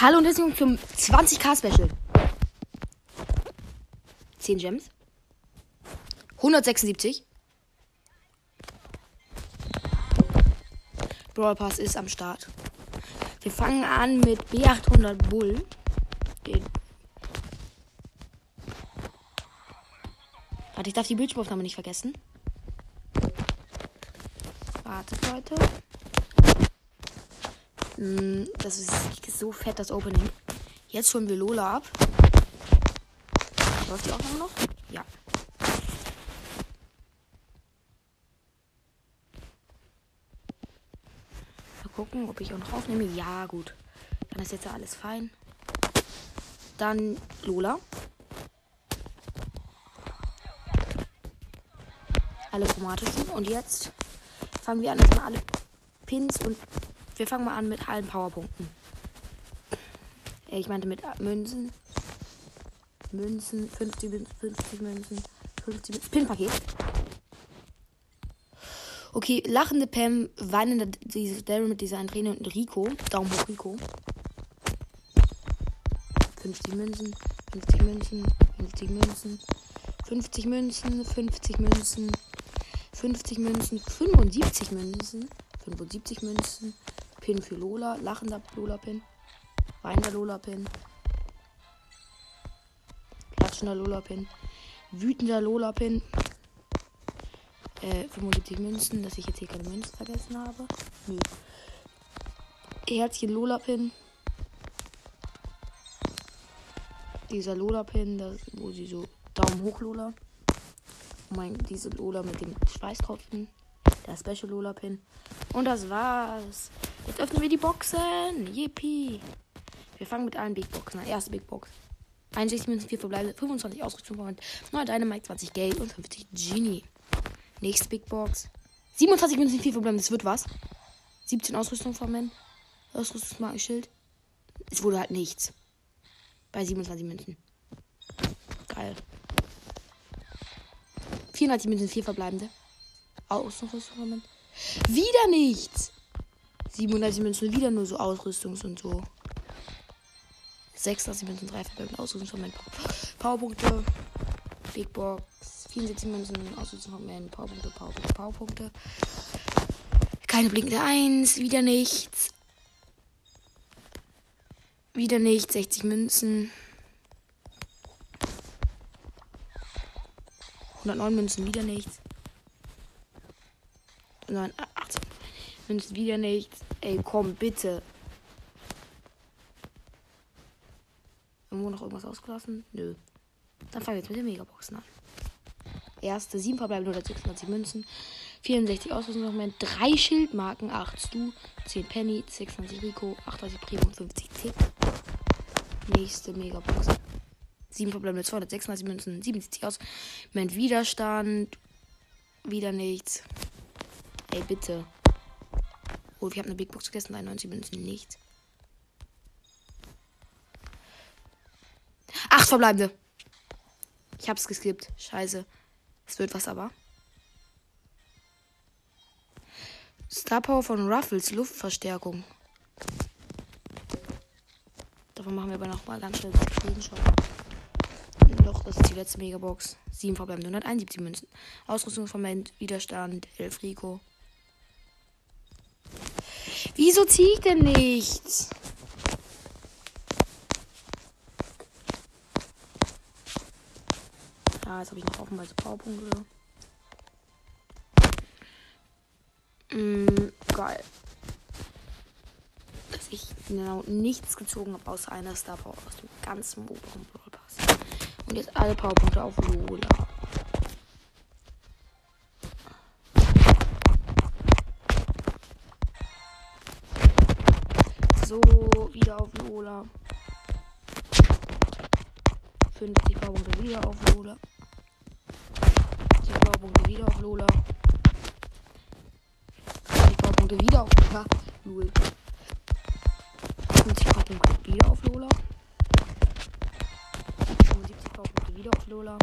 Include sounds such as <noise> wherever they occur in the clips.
Hallo und herzlich willkommen zum 20k Special. 10 Gems. 176. Brawl Pass ist am Start. Wir fangen an mit B800 Bull. Den Warte, ich darf die Bildschirmaufnahme nicht vergessen. Wartet, Leute. Hm, Das ist so fett, das Opening. Jetzt holen wir Lola ab. Läuft die Aufnahme noch? Ja. Mal gucken, ob ich auch noch aufnehme. Ja, gut. Dann ist jetzt alles fein. Dann Lola. Alle chromatischen. Und jetzt fangen wir an, erstmal alle Pins und wir fangen mal an mit allen Powerpunkten. Ich meinte mit Münzen. Münzen, 50 Münzen, 50 Münzen, 50 Münzen. Pinpaket. Okay, lachende Pam, weinende diese Daryl mit dieser Träne und Rico. Daumen hoch, Rico. 50 Münzen, 50 Münzen, 50 Münzen, 50 Münzen, 50 Münzen, 50 Münzen, 75 Münzen, 75 Münzen, Pin für Lola, lachender Lola-Pin, weinender Lola-Pin, klatschender Lola-Pin, wütender Lola-Pin, äh, 75 Münzen, dass ich jetzt hier keine Münzen vergessen habe. Nö. Herzchen Lola-Pin. Dieser Lola-Pin, das- wo sie so Daumen hoch Lola. Oh mein, diese Lola mit dem Schweißtropfen. Der Special Lola-Pin. Und das war's. Jetzt öffnen wir die Boxen. Yippie. Wir fangen mit allen Big Boxen an. Erste Big Box. 61 Münzen, 4 verbleibende, 25 Ausrüstung, 9 Dynamite, 20 Geld und 50 Genie. Nächste Big Box. 27 Münzen, 4 verbleibende, das wird was. 17 Ausrüstung Men. Ausrüstungsmarkenschild. Es wurde halt nichts. Bei 27 Münzen. Geil. 34 Münzen, 4 verbleibende. Ausrüstung Men. Wieder nichts. 37 Münzen, wieder nur so Ausrüstungs- und so. 36 Münzen, 3 verbleibende Ausrüstung von Men. Powerpunkte. Big Box. 74 Münzen, Ausrüstung von Men. Powerpunkte, Powerpunkte, Powerpunkte. Keine blinkende 1, wieder nichts. Wieder nicht. 60 Münzen. 109 Münzen, wieder nichts. 9, 18 Münzen, wieder nichts. Ey, komm, bitte. Irgendwo noch irgendwas ausgelassen? Nö. Dann fangen wir jetzt mit den Megaboxen an. Erste, 7 verbleibende 126 Münzen. 64 Ausrüstungsmoment, 3 Schildmarken, 8 Stu, 10 Penny, 26 Rico, 38 Primo und 50 Tick. Nächste Megabox. 7 verbleibende 236 Münzen, 77 aus. Moment, Widerstand. Wieder nichts. Ey, bitte. Oh, wir haben eine Big Box gegessen, 91 Münzen, nichts. 8 verbleibende. Ich hab's geskippt. Scheiße. Es wird was aber. Star Power von Ruffles, Luftverstärkung. Davon machen wir aber noch mal ganz schnell Screenshot. Doch, das ist die letzte Megabox. 7 verbleibende 171 Münzen. Ausrüstungsmoment, Widerstand, 11 Rico. Wieso ziehe ich denn nichts? Ja, jetzt habe ich noch offenweise Powerpunkte. Mm, geil. Dass ich genau nichts gezogen habe, außer einer Star Power aus dem ganzen oberen Brawl Pass. Und jetzt alle Powerpunkte auf Lola. Auf Lola. 50 Powerpunkte wieder auf Lola. 50 Powerpunkte wieder auf Lola. 50 Powerpunkte wieder auf Lola. Null. 50 Powerpunkte wieder auf Lola. 75 Powerpunkte wieder auf Lola.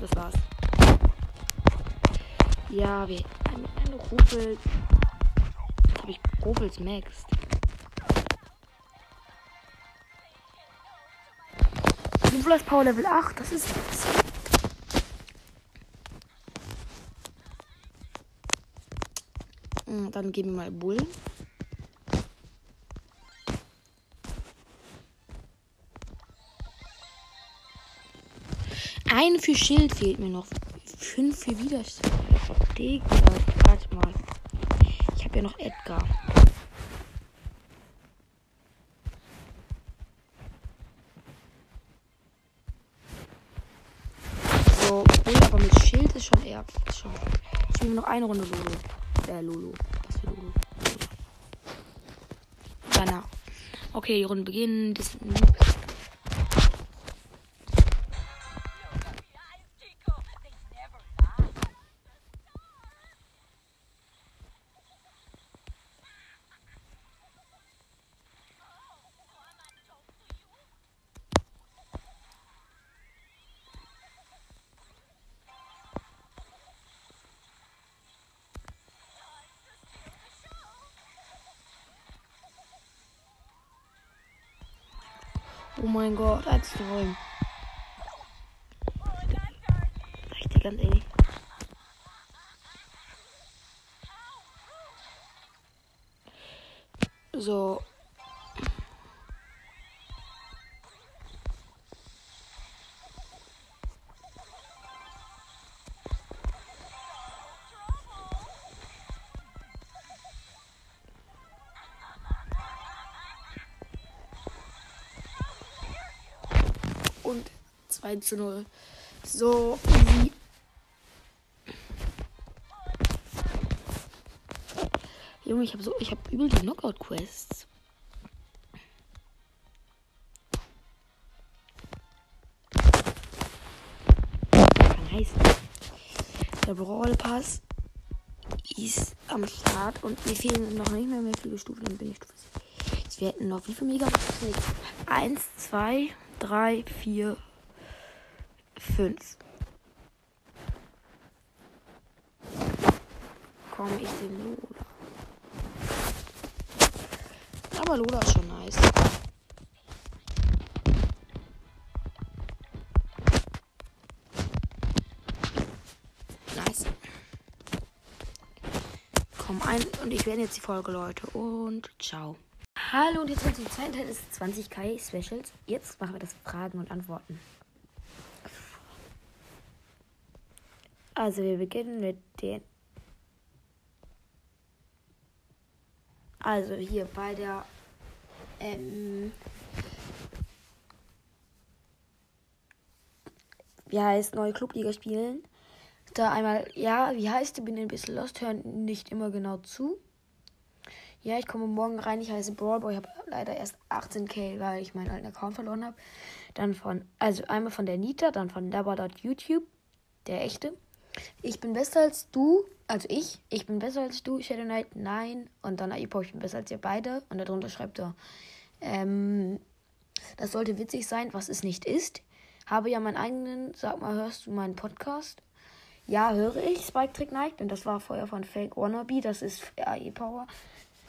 Das war's. Ja, wir eine, eine Rufel. Habe ich Rufels Max. Rufels Power Level 8, das ist was. Hm, Dann geben wir mal Bull. Ein für Schild fehlt mir noch. Fünf für Widerstand. Digga, warte mal. Ich habe ja noch Edgar. So, aber mit Schild ist schon eher. Ist schon. Ich nehme noch eine Runde Lolo. Äh, Lolo. Was für Lolo? Danach. Okay, die Runde beginnen. Das Oh mein Gott, als Träum. Richtig ganz ehrlich. So. 2 zu 0. So, easy. Junge, ich habe so, ich habe übel die Knockout-Quests. Nice. Der Brawl Pass ist am Start und mir fehlen noch nicht mehr, mehr viele Stufen, dann bin ich Stufe 7. Jetzt wir hätten noch wie viele Megaboxen? 1, 2, 3, 4, 5. Komm, ich den Lola. Aber Lola ist schon nice. Nice. Komm ein und ich werde jetzt die Folge, Leute. Und ciao. Hallo und jetzt kommt zweiten Teil des 20k Specials. Jetzt machen wir das Fragen und Antworten. Also wir beginnen mit den. Also hier bei der ähm, wie heißt neue Clubliga spielen. Da einmal, ja, wie heißt, ich bin ein bisschen lost, hören nicht immer genau zu. Ja, ich komme morgen rein. Ich heiße Brawlboy. Ich habe leider erst 18k, weil ich meinen alten Account verloren habe. Dann von, also einmal von der Nita, dann von Dabba.youtube, der echte. Ich bin besser als du, also ich. Ich bin besser als du, Shadow Knight, nein. Und dann Aipo, ich bin besser als ihr beide. Und darunter schreibt er, ähm, das sollte witzig sein, was es nicht ist. Habe ja meinen eigenen, sag mal, hörst du meinen Podcast? Ja, höre ich, Spike Trick Night. Und das war vorher von Fake Wannabe, das ist AE Power.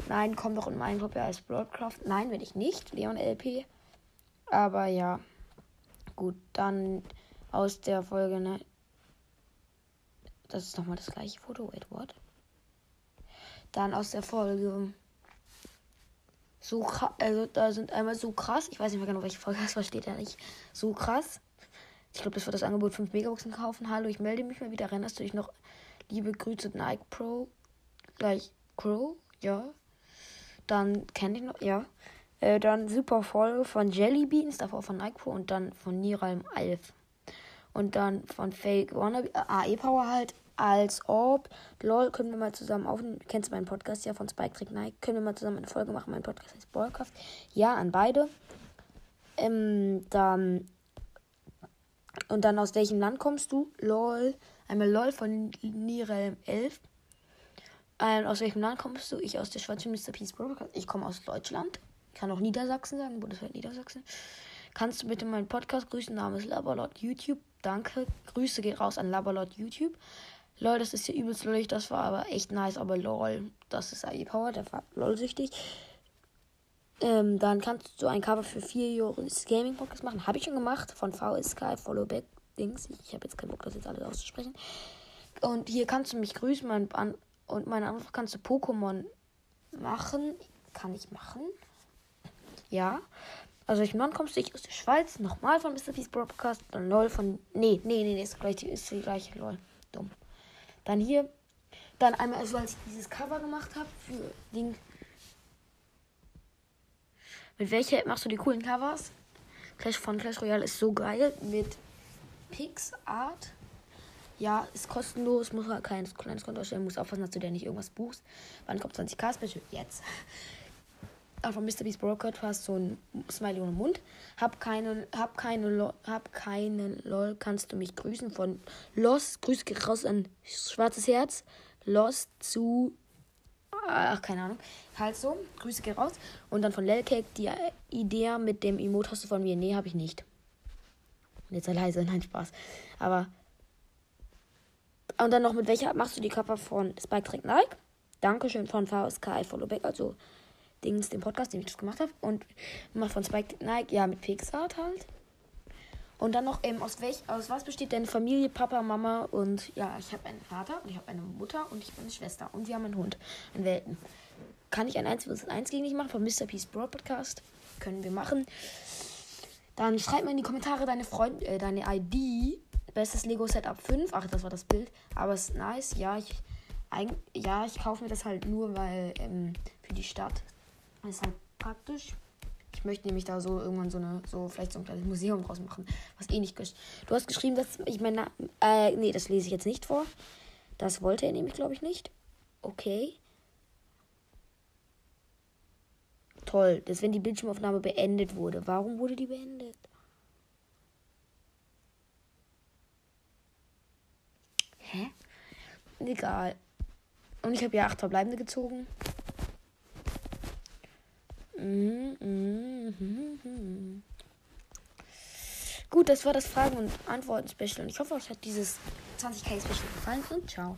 Nein, komm doch in meinen Gruppe als Broadcraft. Nein, will ich nicht. Leon LP. Aber ja. Gut, dann aus der Folge, ne? Das ist nochmal das gleiche Foto. What? Dann aus der Folge. So krass. Also, da sind einmal so krass. Ich weiß nicht mehr genau, welche Folge das war. Steht ja nicht. So krass. Ich glaube, das war das Angebot 5 Megaboxen kaufen. Hallo, ich melde mich mal wieder. Erinnerst du dich noch? Liebe Grüße, Nike Pro. Gleich Crow. Ja. Dann kenne ich noch, ja. Äh, dann super Folge von Jelly Beans, davor von Nike Pro und dann von Niralm Alf. Und dann von Fake Wannabe, äh, AE Power halt, als ob. Lol, können wir mal zusammen aufnehmen. Kennst du meinen Podcast ja von Spike Trick Nike? Können wir mal zusammen eine Folge machen? Mein Podcast heißt Ballcraft. Ja, an beide. Ähm, dann. Und dann aus welchem Land kommst du? LOL. Einmal LOL von Nirelm 11. Ähm, aus welchem Land kommst du? Ich aus der Schweiz Mr. Peace Broadcast. Ich komme aus Deutschland. kann auch Niedersachsen sagen, Bundesland Niedersachsen. Kannst du bitte meinen Podcast grüßen? Name ist Labalot YouTube. Danke. Grüße geht raus an Labalot YouTube. Lol, das ist hier übelst lollig. Das war aber echt nice. Aber lol, das ist AI Power. Der war lol-süchtig. Ähm, dann kannst du ein Cover für 4 Joris Gaming Podcast machen. Habe ich schon gemacht. Von VSK Followback Dings. Ich habe jetzt keinen Bock, das jetzt alles auszusprechen. Und hier kannst du mich grüßen. Mein, an, und meine Antwort kannst du Pokémon machen. Kann ich machen? Ja. Also ich Mann kommst du aus der Schweiz. Nochmal von Mr. Peace Broadcast. Dann LOL von. Nee, nee, nee, ist gleich die, ist die gleiche LOL. Dumm. Dann hier. Dann einmal, also als ich dieses Cover gemacht habe für Ding. Mit welcher App machst du die coolen Covers? Clash von Clash Royale ist so geil. Mit PixArt. Ja, ist kostenlos, muss halt kein kleines Konto erstellen, muss aufpassen, dass du dir nicht irgendwas buchst. Wann kommt 20k Special? Jetzt. Von Mr. Beast du hast so ein Smiley ohne Mund. Hab keine, hab keine, Lo, hab keine LOL, kannst du mich grüßen von Los. Grüße geht raus an Schwarzes Herz. Los zu ach, keine Ahnung. Halt so, Grüße geht raus. Und dann von Lelcake die Idee mit dem Emote hast du von mir. Nee, habe ich nicht. Und jetzt sei leise, <laughs> nein, Spaß. Aber. Und dann noch mit welcher machst du die Cover von Spike Trick Nike? Dankeschön von VSK Followback, also Dings, dem Podcast, den ich das gemacht habe. Und mal von Spike Nike, ja, mit Pixart halt. Und dann noch, ähm, aus, welch, aus was besteht deine Familie, Papa, Mama und ja, ich habe einen Vater und ich habe eine Mutter und ich bin eine Schwester und wir haben einen Hund, einen Welten. Kann ich ein 1 vs 1 gegen dich machen von Mr. Peace Broad Podcast? Können wir machen. Dann schreib mir in die Kommentare deine Freund, äh, deine ID. Bestes Lego Setup 5. Ach, das war das Bild. Aber es ist nice. Ja, ich, ja, ich kaufe mir das halt nur, weil ähm, für die Stadt. Das ist halt praktisch. Ich möchte nämlich da so irgendwann so eine, so vielleicht so ein kleines Museum draus machen, was eh nicht gesch Du hast geschrieben, dass ich meine, äh, nee, das lese ich jetzt nicht vor. Das wollte er nämlich, glaube ich, nicht. Okay. Toll, dass wenn die Bildschirmaufnahme beendet wurde. Warum wurde die beendet? Hä? Egal. Und ich habe ja acht Verbleibende gezogen. Gut, das war das Fragen- und Antworten-Special. Und ich hoffe, euch hat dieses 20k-Special gefallen und ciao.